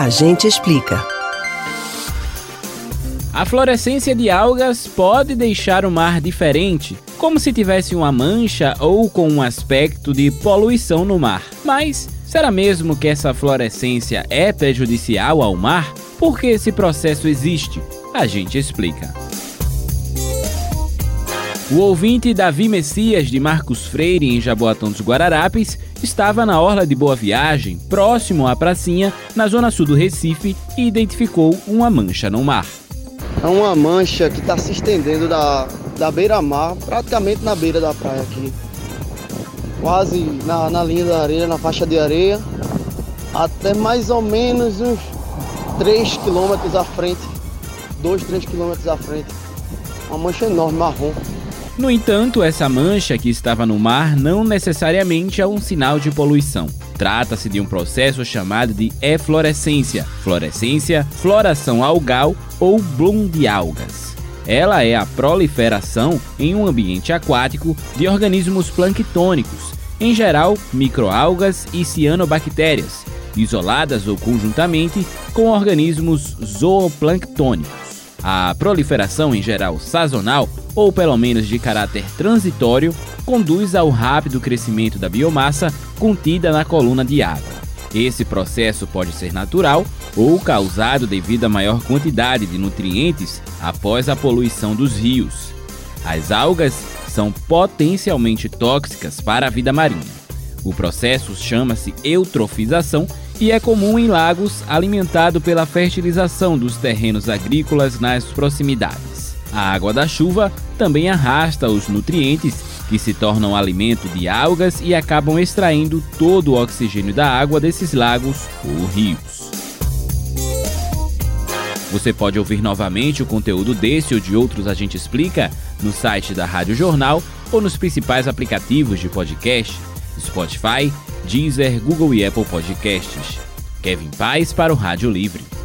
A gente explica. A fluorescência de algas pode deixar o mar diferente, como se tivesse uma mancha ou com um aspecto de poluição no mar. Mas será mesmo que essa fluorescência é prejudicial ao mar? Por que esse processo existe? A gente explica. O ouvinte Davi Messias de Marcos Freire, em Jaboatão dos Guararapes, estava na orla de Boa Viagem, próximo à pracinha, na zona sul do Recife, e identificou uma mancha no mar. É uma mancha que está se estendendo da, da beira-mar, praticamente na beira da praia aqui. Quase na, na linha da areia, na faixa de areia, até mais ou menos uns 3 quilômetros à frente. 2, 3 quilômetros à frente. Uma mancha enorme, marrom. No entanto, essa mancha que estava no mar não necessariamente é um sinal de poluição. Trata-se de um processo chamado de eflorescência, florescência, floração algal ou bloom de algas. Ela é a proliferação em um ambiente aquático de organismos planctônicos, em geral microalgas e cianobactérias, isoladas ou conjuntamente com organismos zooplânctônicos. A proliferação, em geral sazonal, ou pelo menos de caráter transitório, conduz ao rápido crescimento da biomassa contida na coluna de água. Esse processo pode ser natural ou causado devido à maior quantidade de nutrientes após a poluição dos rios. As algas são potencialmente tóxicas para a vida marinha. O processo chama-se eutrofização e é comum em lagos alimentado pela fertilização dos terrenos agrícolas nas proximidades. A água da chuva também arrasta os nutrientes que se tornam alimento de algas e acabam extraindo todo o oxigênio da água desses lagos ou rios. Você pode ouvir novamente o conteúdo desse ou de outros A Gente Explica no site da Rádio Jornal ou nos principais aplicativos de podcast, Spotify, Deezer, Google e Apple Podcasts. Kevin Paz para o Rádio Livre.